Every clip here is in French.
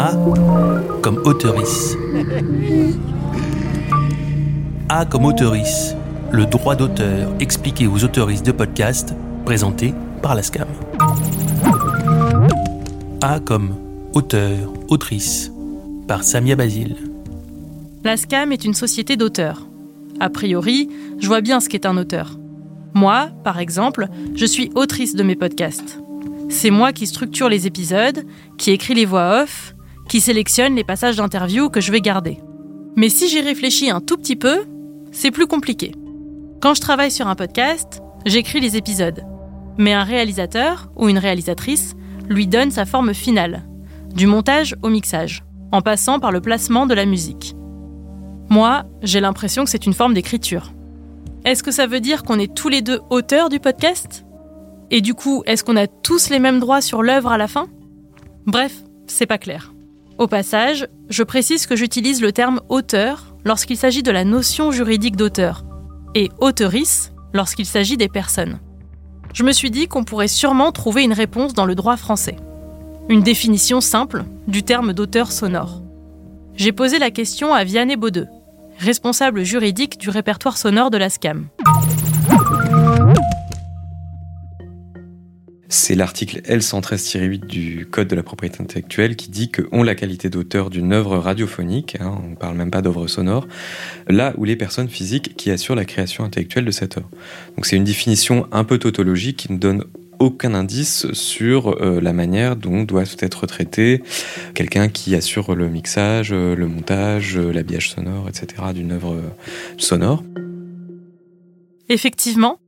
A comme auteurice. A comme auteurice, le droit d'auteur expliqué aux autoristes de podcast présenté par la SCAM. A comme auteur, autrice, par Samia Basile. La SCAM est une société d'auteurs. A priori, je vois bien ce qu'est un auteur. Moi, par exemple, je suis autrice de mes podcasts. C'est moi qui structure les épisodes, qui écrit les voix off, qui sélectionne les passages d'interview que je vais garder. Mais si j'y réfléchis un tout petit peu, c'est plus compliqué. Quand je travaille sur un podcast, j'écris les épisodes. Mais un réalisateur ou une réalisatrice lui donne sa forme finale, du montage au mixage, en passant par le placement de la musique. Moi, j'ai l'impression que c'est une forme d'écriture. Est-ce que ça veut dire qu'on est tous les deux auteurs du podcast? Et du coup, est-ce qu'on a tous les mêmes droits sur l'œuvre à la fin? Bref, c'est pas clair. Au passage, je précise que j'utilise le terme auteur lorsqu'il s'agit de la notion juridique d'auteur et auteurice lorsqu'il s'agit des personnes. Je me suis dit qu'on pourrait sûrement trouver une réponse dans le droit français. Une définition simple du terme d'auteur sonore. J'ai posé la question à Vianney Baudeux, responsable juridique du répertoire sonore de la SCAM. C'est l'article L113-8 du Code de la propriété intellectuelle qui dit que ont la qualité d'auteur d'une œuvre radiophonique, hein, on ne parle même pas d'œuvre sonore, là où les personnes physiques qui assurent la création intellectuelle de cette œuvre. Donc c'est une définition un peu tautologique qui ne donne aucun indice sur euh, la manière dont doit être traité quelqu'un qui assure le mixage, euh, le montage, euh, l'habillage sonore, etc. d'une œuvre sonore. Effectivement,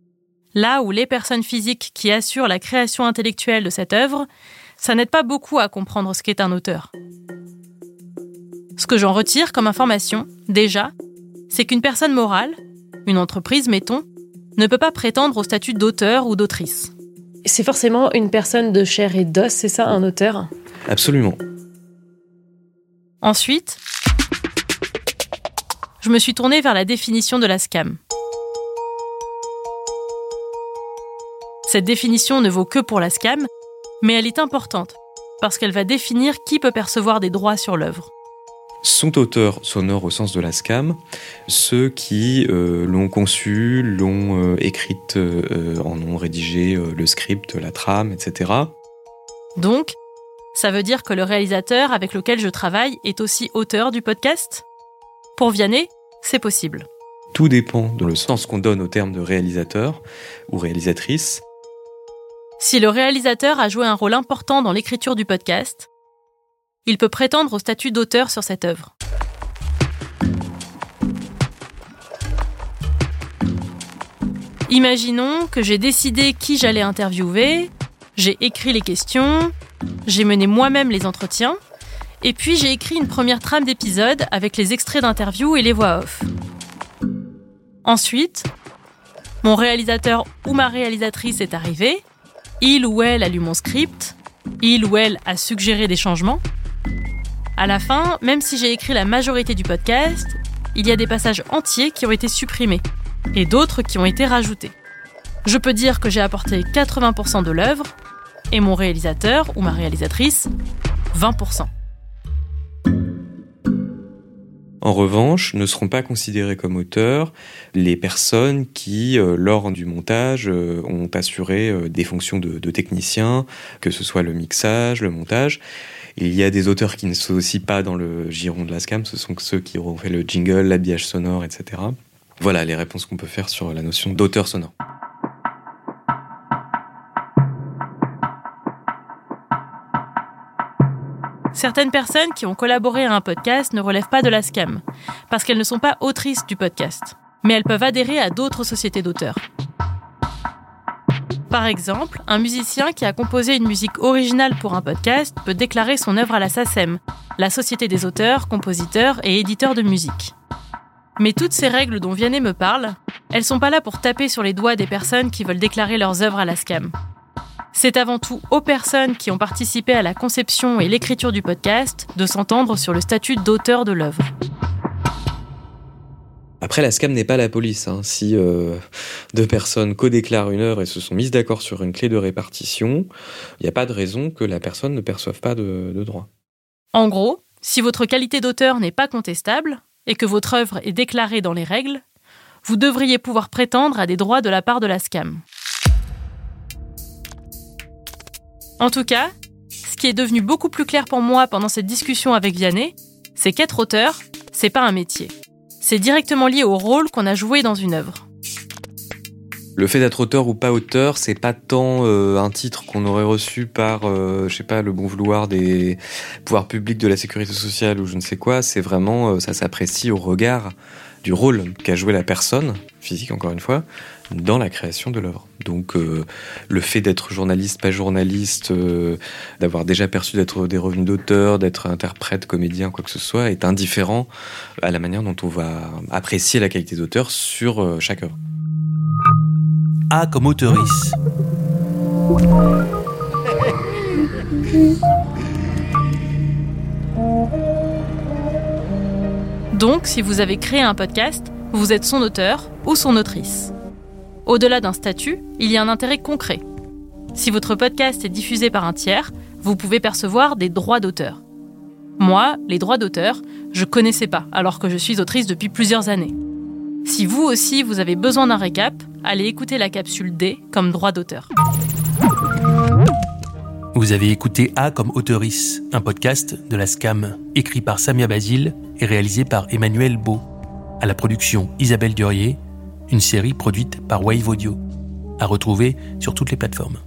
là où les personnes physiques qui assurent la création intellectuelle de cette œuvre, ça n'aide pas beaucoup à comprendre ce qu'est un auteur. Ce que j'en retire comme information, déjà, c'est qu'une personne morale, une entreprise mettons, ne peut pas prétendre au statut d'auteur ou d'autrice. C'est forcément une personne de chair et d'os, c'est ça, un auteur? Absolument. Ensuite, je me suis tournée vers la définition de la SCAM. Cette définition ne vaut que pour la SCAM, mais elle est importante parce qu'elle va définir qui peut percevoir des droits sur l'œuvre sont auteurs sonores au sens de la SCAM ceux qui euh, l'ont conçu, l'ont euh, écrite, euh, en ont rédigé le script, la trame, etc. Donc, ça veut dire que le réalisateur avec lequel je travaille est aussi auteur du podcast? Pour Vianney, c'est possible. Tout dépend de le sens qu'on donne au terme de réalisateur ou réalisatrice. Si le réalisateur a joué un rôle important dans l'écriture du podcast, il peut prétendre au statut d'auteur sur cette œuvre. Imaginons que j'ai décidé qui j'allais interviewer, j'ai écrit les questions, j'ai mené moi-même les entretiens, et puis j'ai écrit une première trame d'épisode avec les extraits d'interview et les voix off. Ensuite, mon réalisateur ou ma réalisatrice est arrivé, il ou elle a lu mon script, il ou elle a suggéré des changements, à la fin, même si j'ai écrit la majorité du podcast, il y a des passages entiers qui ont été supprimés et d'autres qui ont été rajoutés. Je peux dire que j'ai apporté 80% de l'œuvre et mon réalisateur ou ma réalisatrice 20%. En revanche, ne seront pas considérés comme auteurs les personnes qui, euh, lors du montage, euh, ont assuré euh, des fonctions de, de technicien, que ce soit le mixage, le montage, il y a des auteurs qui ne sont aussi pas dans le giron de la SCAM, ce sont ceux qui auront fait le jingle, l'habillage sonore, etc. Voilà les réponses qu'on peut faire sur la notion d'auteur sonore. Certaines personnes qui ont collaboré à un podcast ne relèvent pas de la SCAM, parce qu'elles ne sont pas autrices du podcast, mais elles peuvent adhérer à d'autres sociétés d'auteurs. Par exemple, un musicien qui a composé une musique originale pour un podcast peut déclarer son œuvre à la SACEM, la Société des auteurs, compositeurs et éditeurs de musique. Mais toutes ces règles dont Vianney me parle, elles sont pas là pour taper sur les doigts des personnes qui veulent déclarer leurs œuvres à la SCAM. C'est avant tout aux personnes qui ont participé à la conception et l'écriture du podcast de s'entendre sur le statut d'auteur de l'œuvre. Après, la SCAM n'est pas la police. Hein. Si euh, deux personnes co-déclarent une œuvre et se sont mises d'accord sur une clé de répartition, il n'y a pas de raison que la personne ne perçoive pas de, de droit. En gros, si votre qualité d'auteur n'est pas contestable et que votre œuvre est déclarée dans les règles, vous devriez pouvoir prétendre à des droits de la part de la SCAM. En tout cas, ce qui est devenu beaucoup plus clair pour moi pendant cette discussion avec Vianney, c'est qu'être auteur, c'est pas un métier. C'est directement lié au rôle qu'on a joué dans une œuvre. Le fait d'être auteur ou pas auteur, c'est pas tant euh, un titre qu'on aurait reçu par, euh, je sais pas, le bon vouloir des pouvoirs publics de la sécurité sociale ou je ne sais quoi. C'est vraiment, euh, ça s'apprécie au regard du rôle qu'a joué la personne, physique encore une fois, dans la création de l'œuvre. Donc le fait d'être journaliste, pas journaliste, d'avoir déjà perçu d'être des revenus d'auteur, d'être interprète, comédien, quoi que ce soit, est indifférent à la manière dont on va apprécier la qualité d'auteur sur chaque œuvre. A comme auteurice. Donc, si vous avez créé un podcast, vous êtes son auteur ou son autrice. Au-delà d'un statut, il y a un intérêt concret. Si votre podcast est diffusé par un tiers, vous pouvez percevoir des droits d'auteur. Moi, les droits d'auteur, je connaissais pas, alors que je suis autrice depuis plusieurs années. Si vous aussi vous avez besoin d'un récap, allez écouter la capsule D comme droit d'auteur. Vous avez écouté A comme auteurice, un podcast de la SCAM, écrit par Samia Basile et réalisé par Emmanuel Beau. À la production Isabelle Durier, une série produite par Wave Audio. À retrouver sur toutes les plateformes.